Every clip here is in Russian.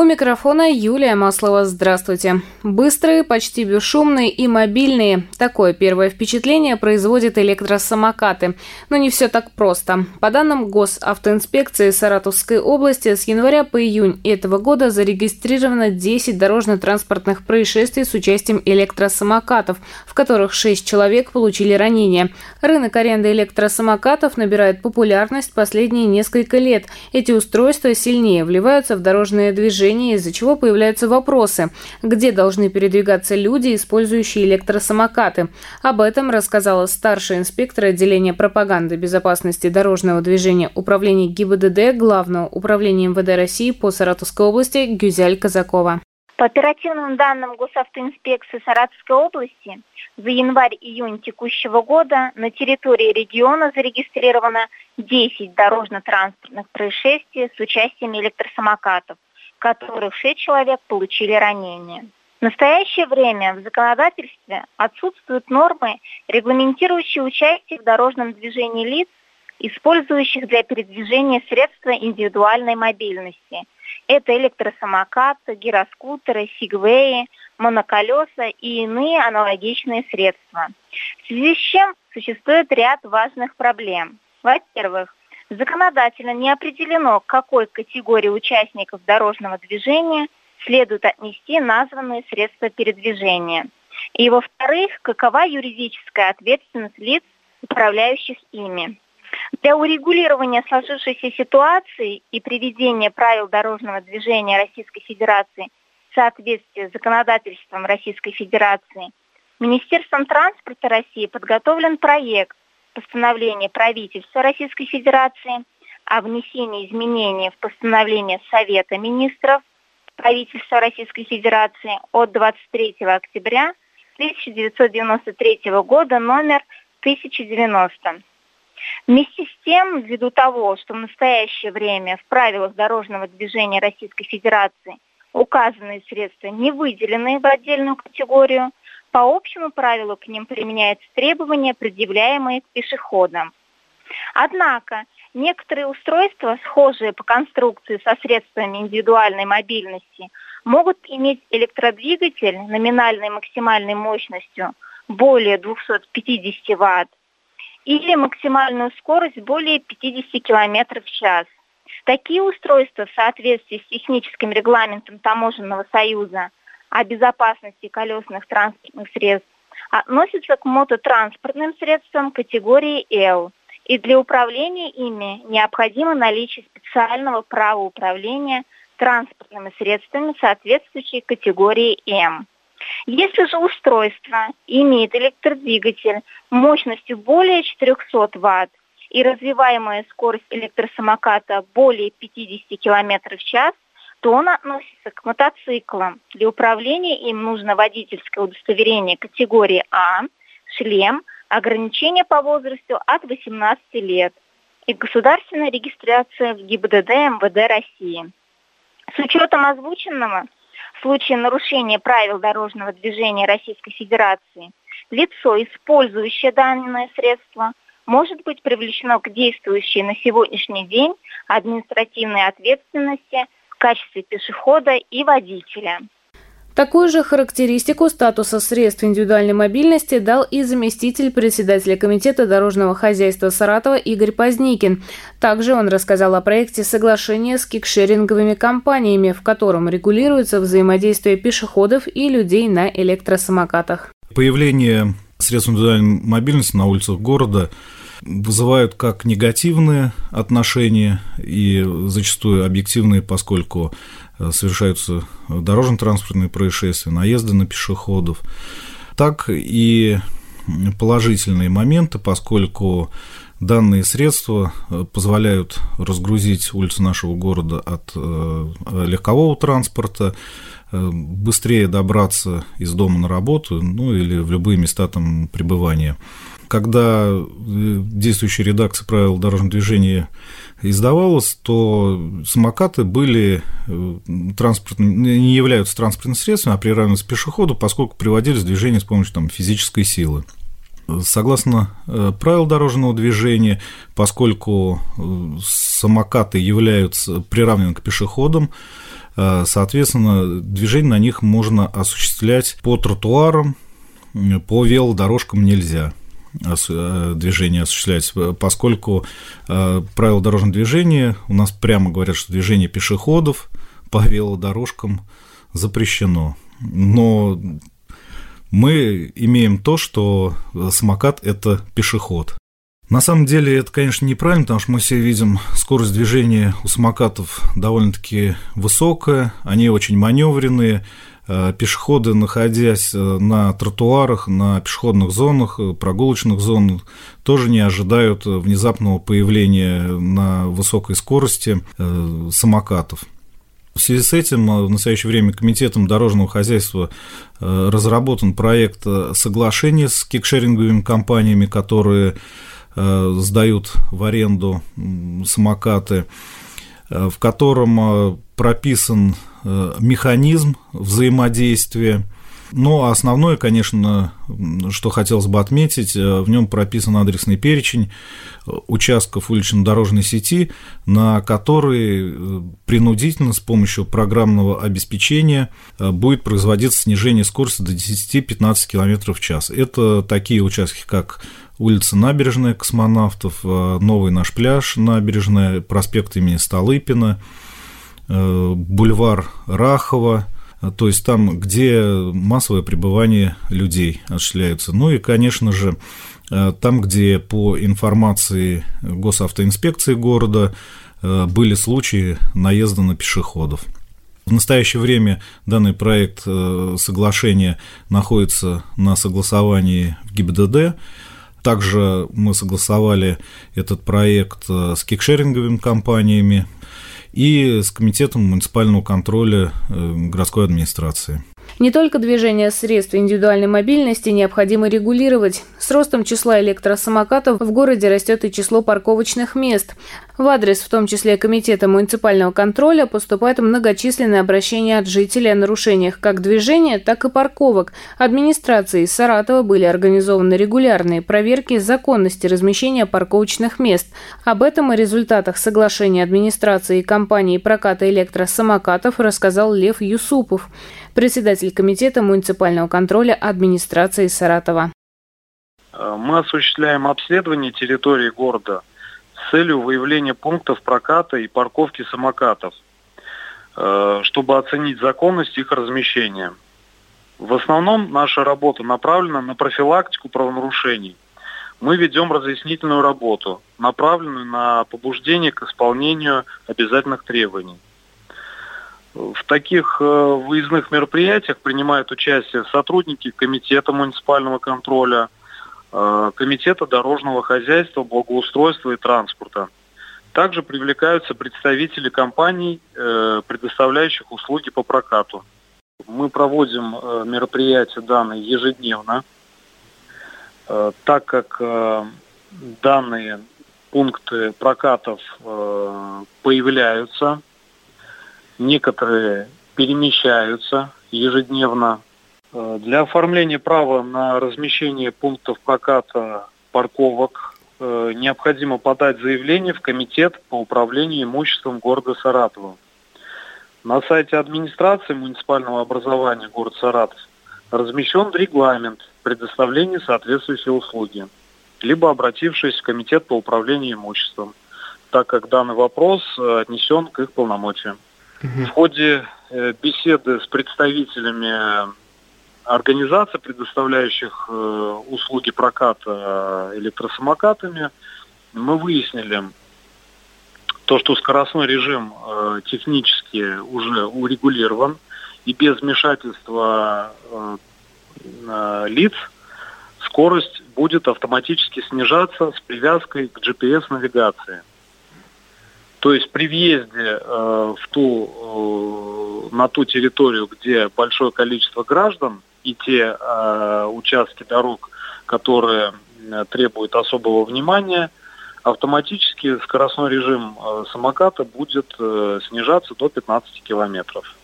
У микрофона Юлия Маслова. Здравствуйте. Быстрые, почти бесшумные и мобильные. Такое первое впечатление производят электросамокаты. Но не все так просто. По данным Госавтоинспекции Саратовской области, с января по июнь этого года зарегистрировано 10 дорожно-транспортных происшествий с участием электросамокатов, в которых 6 человек получили ранения. Рынок аренды электросамокатов набирает популярность последние несколько лет. Эти устройства сильнее вливаются в дорожное движение движения, из-за чего появляются вопросы, где должны передвигаться люди, использующие электросамокаты. Об этом рассказала старший инспектор отделения пропаганды безопасности дорожного движения Управления ГИБДД Главного управления МВД России по Саратовской области Гюзяль Казакова. По оперативным данным Госавтоинспекции Саратовской области, за январь-июнь текущего года на территории региона зарегистрировано 10 дорожно-транспортных происшествий с участием электросамокатов которых шесть человек получили ранения. В настоящее время в законодательстве отсутствуют нормы, регламентирующие участие в дорожном движении лиц, использующих для передвижения средства индивидуальной мобильности. Это электросамокаты, гироскутеры, сигвеи, моноколеса и иные аналогичные средства. В связи с чем существует ряд важных проблем. Во-первых, Законодательно не определено, к какой категории участников дорожного движения следует отнести названные средства передвижения. И, во-вторых, какова юридическая ответственность лиц, управляющих ими. Для урегулирования сложившейся ситуации и приведения правил дорожного движения Российской Федерации в соответствии с законодательством Российской Федерации Министерством транспорта России подготовлен проект постановление правительства Российской Федерации о внесении изменений в постановление Совета министров правительства Российской Федерации от 23 октября 1993 года номер 1090. Вместе с тем, ввиду того, что в настоящее время в правилах дорожного движения Российской Федерации указанные средства не выделены в отдельную категорию, по общему правилу к ним применяются требования, предъявляемые к пешеходам. Однако некоторые устройства, схожие по конструкции со средствами индивидуальной мобильности, могут иметь электродвигатель номинальной максимальной мощностью более 250 Вт или максимальную скорость более 50 км в час. Такие устройства в соответствии с техническим регламентом Таможенного союза о безопасности колесных транспортных средств относятся к мототранспортным средствам категории L, и для управления ими необходимо наличие специального права управления транспортными средствами соответствующей категории М. Если же устройство имеет электродвигатель мощностью более 400 Вт и развиваемая скорость электросамоката более 50 км в час, то он относится к мотоциклам. Для управления им нужно водительское удостоверение категории А, шлем, ограничение по возрасту от 18 лет и государственная регистрация в ГИБДД МВД России. С учетом озвученного, в случае нарушения правил дорожного движения Российской Федерации, лицо, использующее данное средство, может быть привлечено к действующей на сегодняшний день административной ответственности – качестве пешехода и водителя. Такую же характеристику статуса средств индивидуальной мобильности дал и заместитель председателя Комитета дорожного хозяйства Саратова Игорь Поздникин. Также он рассказал о проекте соглашения с кикшеринговыми компаниями, в котором регулируется взаимодействие пешеходов и людей на электросамокатах. Появление средств индивидуальной мобильности на улицах города вызывают как негативные отношения и зачастую объективные, поскольку э, совершаются дорожно-транспортные происшествия, наезды на пешеходов, так и положительные моменты, поскольку данные средства э, позволяют разгрузить улицы нашего города от э, легкового транспорта, быстрее добраться из дома на работу, ну или в любые места там пребывания когда э, действующая редакция правил дорожного движения издавалась, то самокаты были э, транспортными, не являются транспортным средством, а приравниваются к пешеходу, поскольку приводились в движение с помощью там, физической силы. Согласно э, правил дорожного движения, поскольку самокаты являются приравнены к пешеходам, соответственно, движение на них можно осуществлять по тротуарам, по велодорожкам нельзя движение осуществлять, поскольку правила дорожного движения у нас прямо говорят, что движение пешеходов по велодорожкам запрещено. Но мы имеем то, что самокат – это пешеход. На самом деле это, конечно, неправильно, потому что мы все видим, скорость движения у самокатов довольно-таки высокая, они очень маневренные, э, пешеходы, находясь э, на тротуарах, на пешеходных зонах, э, прогулочных зонах, тоже не ожидают внезапного появления на высокой скорости самокатов. В связи с этим в настоящее время Комитетом дорожного хозяйства разработан проект соглашения с кикшеринговыми компаниями, которые сдают в аренду самокаты, в котором прописан механизм взаимодействия но основное, конечно, что хотелось бы отметить, э, в нем прописан адресный перечень э, участков улично-дорожной сети, на которые э, принудительно с помощью программного обеспечения будет производиться снижение скорости до 10-15 км в час. Это такие участки, как улица Набережная Космонавтов, Новый наш пляж, Набережная, проспект имени Столыпина, бульвар Рахова – то есть там, где массовое пребывание людей осуществляется. Ну и, конечно же, э, там, где по информации госавтоинспекции города э, были случаи наезда на пешеходов. В настоящее время данный проект э, соглашения находится на согласовании в ГИБДД. Также мы согласовали этот проект с кикшеринговыми компаниями, и с Комитетом муниципального контроля э, городской администрации. Не только движение средств индивидуальной мобильности необходимо регулировать. С ростом числа электросамокатов в городе растет и число парковочных мест. В адрес, в том числе Комитета муниципального контроля, поступают многочисленные обращения от жителей о нарушениях как движения, так и парковок. Администрацией Саратова были организованы регулярные проверки законности размещения парковочных мест. Об этом и результатах соглашения администрации и компании проката электросамокатов рассказал Лев Юсупов председатель Комитета муниципального контроля администрации Саратова. Э, мы осуществляем обследование территории города с целью выявления пунктов проката и парковки самокатов, э, чтобы оценить законность их размещения. В основном наша работа направлена на профилактику правонарушений. Мы ведем разъяснительную работу, направленную на побуждение к исполнению обязательных требований. В таких э, выездных мероприятиях принимают участие сотрудники Комитета муниципального контроля, э, Комитета дорожного хозяйства, благоустройства и транспорта. Также привлекаются представители компаний, э, предоставляющих услуги по прокату. Мы проводим мероприятия данные ежедневно, так как данные пункты прокатов появляются некоторые перемещаются ежедневно. Э, для оформления права на размещение пунктов проката парковок э, необходимо подать заявление в Комитет по управлению имуществом города Саратова. На сайте администрации муниципального образования города Саратов размещен регламент предоставления соответствующей услуги, либо обратившись в Комитет по управлению имуществом, так как данный вопрос э, отнесен к их полномочиям. В ходе э, беседы с представителями организаций, предоставляющих э, услуги проката электросамокатами, мы выяснили то, что скоростной режим э, технически уже урегулирован и без вмешательства лиц скорость будет автоматически снижаться с привязкой к GPS-навигации. То есть при въезде э, в ту, э, на ту территорию, где большое количество граждан и те э, участки дорог, которые требуют особого внимания, автоматически скоростной режим самоката будет снижаться до 15 километров.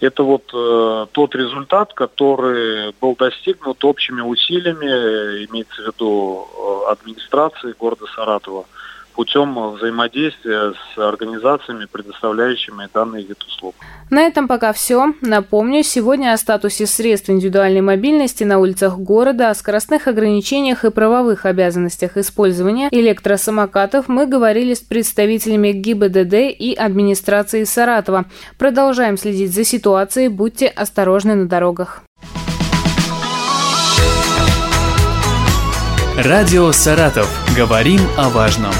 Это вот э, тот результат, который был достигнут общими усилиями, имеется в виду э, администрации города Саратова, путем взаимодействия с организациями, предоставляющими данный вид услуг. На этом пока все. Напомню, сегодня о статусе средств индивидуальной мобильности на улицах города, о скоростных ограничениях и правовых обязанностях использования электросамокатов мы говорили с представителями ГИБДД и администрации Саратова. Продолжаем следить за ситуацией, будьте осторожны на дорогах. Радио «Саратов». Говорим о важном.